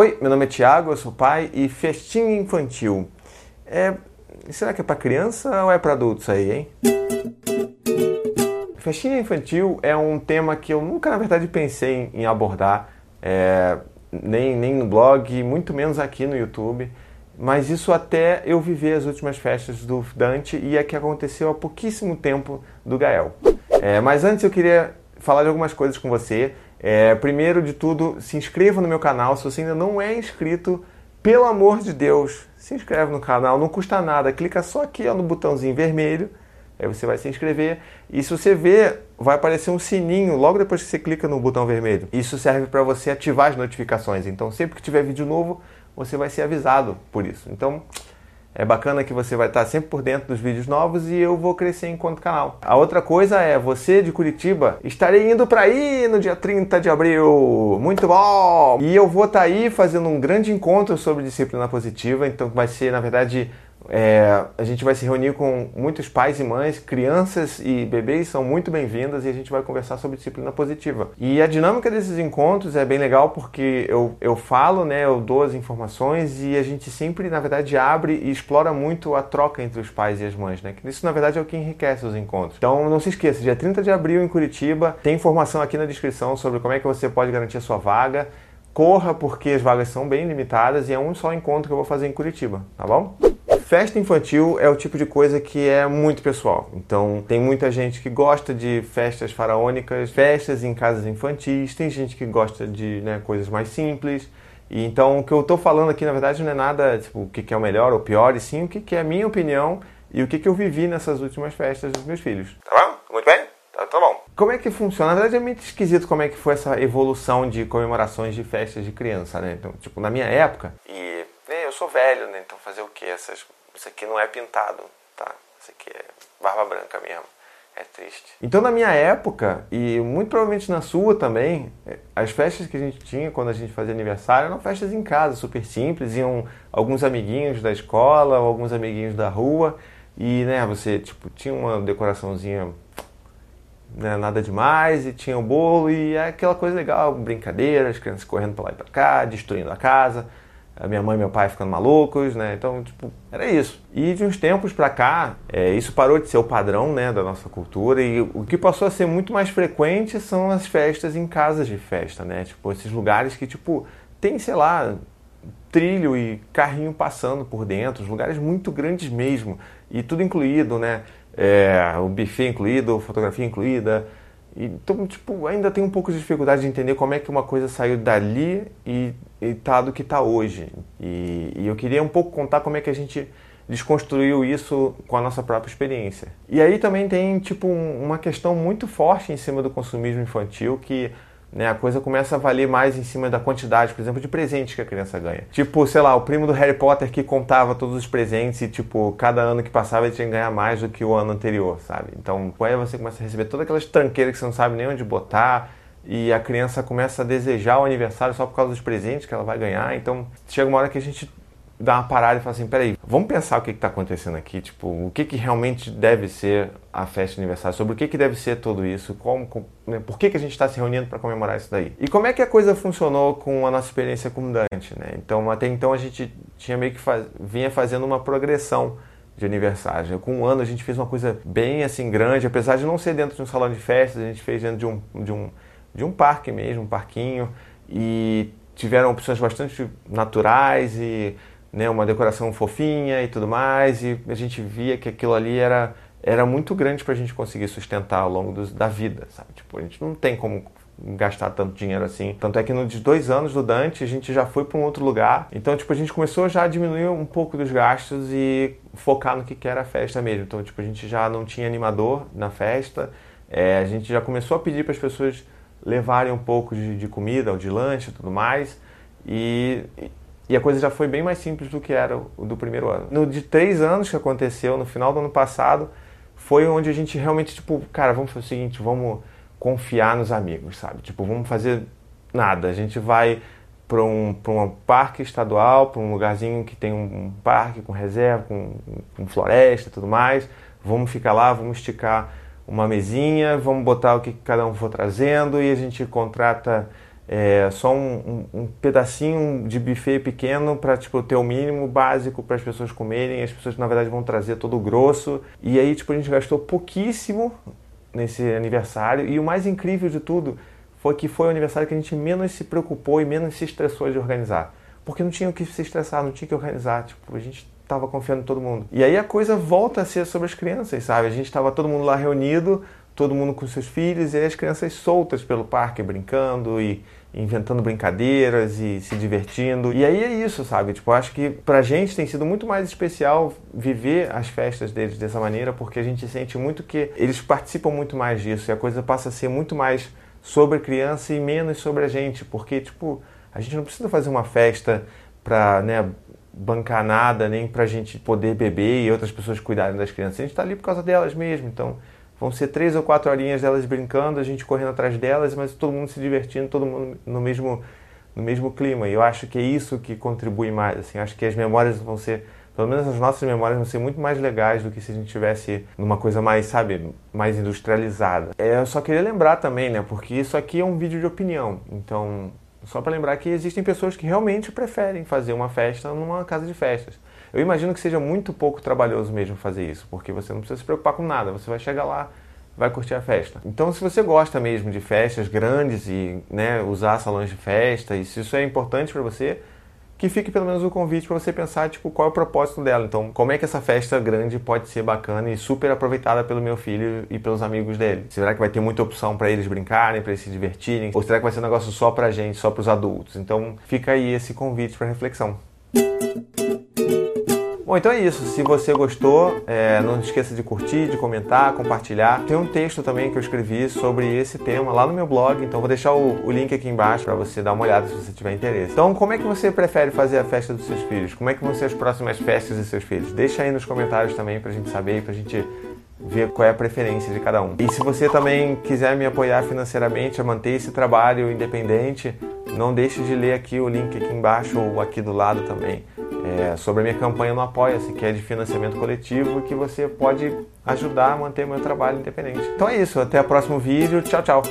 Oi, meu nome é Tiago, eu sou pai e festinha infantil. É, será que é para criança ou é para adultos aí, hein? Festinha infantil é um tema que eu nunca, na verdade, pensei em abordar, é, nem, nem no blog, muito menos aqui no YouTube. Mas isso até eu viver as últimas festas do Dante e é que aconteceu há pouquíssimo tempo do Gael. É, mas antes eu queria falar de algumas coisas com você. É, primeiro de tudo, se inscreva no meu canal. Se você ainda não é inscrito, pelo amor de Deus, se inscreve no canal, não custa nada. Clica só aqui ó, no botãozinho vermelho, aí você vai se inscrever. E se você ver, vai aparecer um sininho logo depois que você clica no botão vermelho. Isso serve para você ativar as notificações. Então, sempre que tiver vídeo novo, você vai ser avisado por isso. Então, é bacana que você vai estar sempre por dentro dos vídeos novos e eu vou crescer enquanto canal. A outra coisa é, você de Curitiba, estarei indo para aí no dia 30 de abril. Muito bom! E eu vou estar aí fazendo um grande encontro sobre disciplina positiva, então vai ser, na verdade, é, a gente vai se reunir com muitos pais e mães, crianças e bebês são muito bem-vindas e a gente vai conversar sobre disciplina positiva. E a dinâmica desses encontros é bem legal porque eu, eu falo, né, eu dou as informações e a gente sempre, na verdade, abre e explora muito a troca entre os pais e as mães, né? Isso, na verdade, é o que enriquece os encontros. Então, não se esqueça, dia 30 de abril em Curitiba, tem informação aqui na descrição sobre como é que você pode garantir a sua vaga. Corra porque as vagas são bem limitadas e é um só encontro que eu vou fazer em Curitiba, tá bom? Festa infantil é o tipo de coisa que é muito pessoal. Então, tem muita gente que gosta de festas faraônicas, festas em casas infantis, tem gente que gosta de né, coisas mais simples. E então, o que eu estou falando aqui, na verdade, não é nada tipo, o que é o melhor ou pior, e sim o que é a minha opinião e o que eu vivi nessas últimas festas dos meus filhos. Tá bom? Muito bem? Tá, tá bom. Como é que funciona? Na verdade, é muito esquisito como é que foi essa evolução de comemorações de festas de criança, né? Então, tipo, na minha época, e né, eu sou velho, né? Então, fazer o que? Essas isso aqui não é pintado, tá? Isso aqui é barba branca mesmo. É triste. Então, na minha época, e muito provavelmente na sua também, é, as festas que a gente tinha quando a gente fazia aniversário eram festas em casa, super simples. Iam alguns amiguinhos da escola, alguns amiguinhos da rua. E, né, você, tipo, tinha uma decoraçãozinha né, nada demais, e tinha o bolo, e é aquela coisa legal, brincadeira, as crianças correndo para lá e para cá, destruindo a casa a minha mãe e meu pai ficando malucos, né? Então, tipo, era isso. E de uns tempos para cá, é, isso parou de ser o padrão, né, da nossa cultura e o que passou a ser muito mais frequente são as festas em casas de festa, né? Tipo, esses lugares que, tipo, tem, sei lá, trilho e carrinho passando por dentro, os lugares muito grandes mesmo, e tudo incluído, né? É, o buffet incluído, fotografia incluída, então, tipo, ainda tem um pouco de dificuldade de entender como é que uma coisa saiu dali e, e tá do que tá hoje. E, e eu queria um pouco contar como é que a gente desconstruiu isso com a nossa própria experiência. E aí também tem, tipo, uma questão muito forte em cima do consumismo infantil que né, a coisa começa a valer mais em cima da quantidade, por exemplo, de presentes que a criança ganha. Tipo, sei lá, o primo do Harry Potter que contava todos os presentes e, tipo, cada ano que passava ele tinha que ganhar mais do que o ano anterior, sabe? Então, aí você começa a receber todas aquelas tranqueiras que você não sabe nem onde botar e a criança começa a desejar o aniversário só por causa dos presentes que ela vai ganhar. Então, chega uma hora que a gente dar uma parada e falar assim, peraí, vamos pensar o que está acontecendo aqui, tipo, o que, que realmente deve ser a festa de aniversário, sobre o que, que deve ser tudo isso, como, né, por que, que a gente está se reunindo para comemorar isso daí. E como é que a coisa funcionou com a nossa experiência com Dante, né? Então, até então a gente tinha meio que faz, vinha fazendo uma progressão de aniversário. Com um ano a gente fez uma coisa bem assim grande, apesar de não ser dentro de um salão de festas, a gente fez dentro de um, de um, de um parque mesmo, um parquinho, e tiveram opções bastante naturais e né, uma decoração fofinha e tudo mais, e a gente via que aquilo ali era, era muito grande para a gente conseguir sustentar ao longo dos, da vida, sabe? Tipo, a gente não tem como gastar tanto dinheiro assim. Tanto é que nos dois anos do Dante a gente já foi para um outro lugar. Então, tipo, a gente começou já a diminuir um pouco dos gastos e focar no que, que era a festa mesmo. Então, tipo, a gente já não tinha animador na festa. É, a gente já começou a pedir para as pessoas levarem um pouco de, de comida ou de lanche e tudo mais. E, e a coisa já foi bem mais simples do que era o do primeiro ano. No de três anos que aconteceu, no final do ano passado, foi onde a gente realmente, tipo, cara, vamos fazer o seguinte, vamos confiar nos amigos, sabe? Tipo, vamos fazer nada. A gente vai para um, um parque estadual, para um lugarzinho que tem um parque com reserva, com, com floresta e tudo mais. Vamos ficar lá, vamos esticar uma mesinha, vamos botar o que cada um for trazendo e a gente contrata é, só um, um, um, pedacinho de buffet pequeno para tipo, ter o mínimo básico para as pessoas comerem. As pessoas, na verdade, vão trazer todo o grosso. E aí, tipo, a gente gastou pouquíssimo nesse aniversário. E o mais incrível de tudo foi que foi o aniversário que a gente menos se preocupou e menos se estressou de organizar. Porque não tinha o que se estressar, não tinha que organizar. Tipo, a gente estava confiando em todo mundo. E aí a coisa volta a ser sobre as crianças, sabe? A gente estava todo mundo lá reunido, todo mundo com seus filhos, e as crianças soltas pelo parque brincando e inventando brincadeiras e se divertindo. E aí é isso, sabe? Tipo, acho que pra gente tem sido muito mais especial viver as festas deles dessa maneira, porque a gente sente muito que eles participam muito mais disso e a coisa passa a ser muito mais sobre a criança e menos sobre a gente, porque tipo, a gente não precisa fazer uma festa pra, né, bancar nada, nem pra gente poder beber e outras pessoas cuidarem das crianças. A gente tá ali por causa delas mesmo, então Vão ser três ou quatro horinhas delas brincando, a gente correndo atrás delas, mas todo mundo se divertindo, todo mundo no mesmo, no mesmo clima. E eu acho que é isso que contribui mais. Assim, acho que as memórias vão ser, pelo menos as nossas memórias vão ser muito mais legais do que se a gente tivesse numa coisa mais, sabe, mais industrializada. É, eu só queria lembrar também, né, porque isso aqui é um vídeo de opinião. Então, só para lembrar que existem pessoas que realmente preferem fazer uma festa numa casa de festas. Eu imagino que seja muito pouco trabalhoso mesmo fazer isso, porque você não precisa se preocupar com nada, você vai chegar lá, vai curtir a festa. Então, se você gosta mesmo de festas grandes e né, usar salões de festa, e se isso é importante para você, que fique pelo menos o convite para você pensar tipo qual é o propósito dela. Então, como é que essa festa grande pode ser bacana e super aproveitada pelo meu filho e pelos amigos dele? Será que vai ter muita opção para eles brincarem, para eles se divertirem? Ou será que vai ser um negócio só para gente, só para os adultos? Então, fica aí esse convite para reflexão. Bom, então é isso. Se você gostou, é, não esqueça de curtir, de comentar, compartilhar. Tem um texto também que eu escrevi sobre esse tema lá no meu blog, então vou deixar o, o link aqui embaixo para você dar uma olhada se você tiver interesse. Então, como é que você prefere fazer a festa dos seus filhos? Como é que vão ser as próximas festas dos seus filhos? Deixa aí nos comentários também para a gente saber e para a gente ver qual é a preferência de cada um. E se você também quiser me apoiar financeiramente a manter esse trabalho independente, não deixe de ler aqui o link aqui embaixo ou aqui do lado também é, sobre a minha campanha no Apoia-se, que é de financiamento coletivo, que você pode ajudar a manter meu trabalho independente. Então é isso, até o próximo vídeo. Tchau, tchau.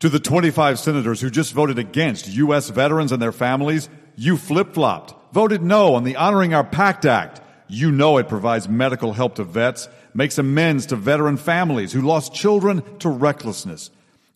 To the 25 senators who just voted against U.S. veterans and their families, you flip flopped, voted no on the Honoring Our Pact Act. You know it provides medical help to vets, makes amends to veteran families who lost children to recklessness.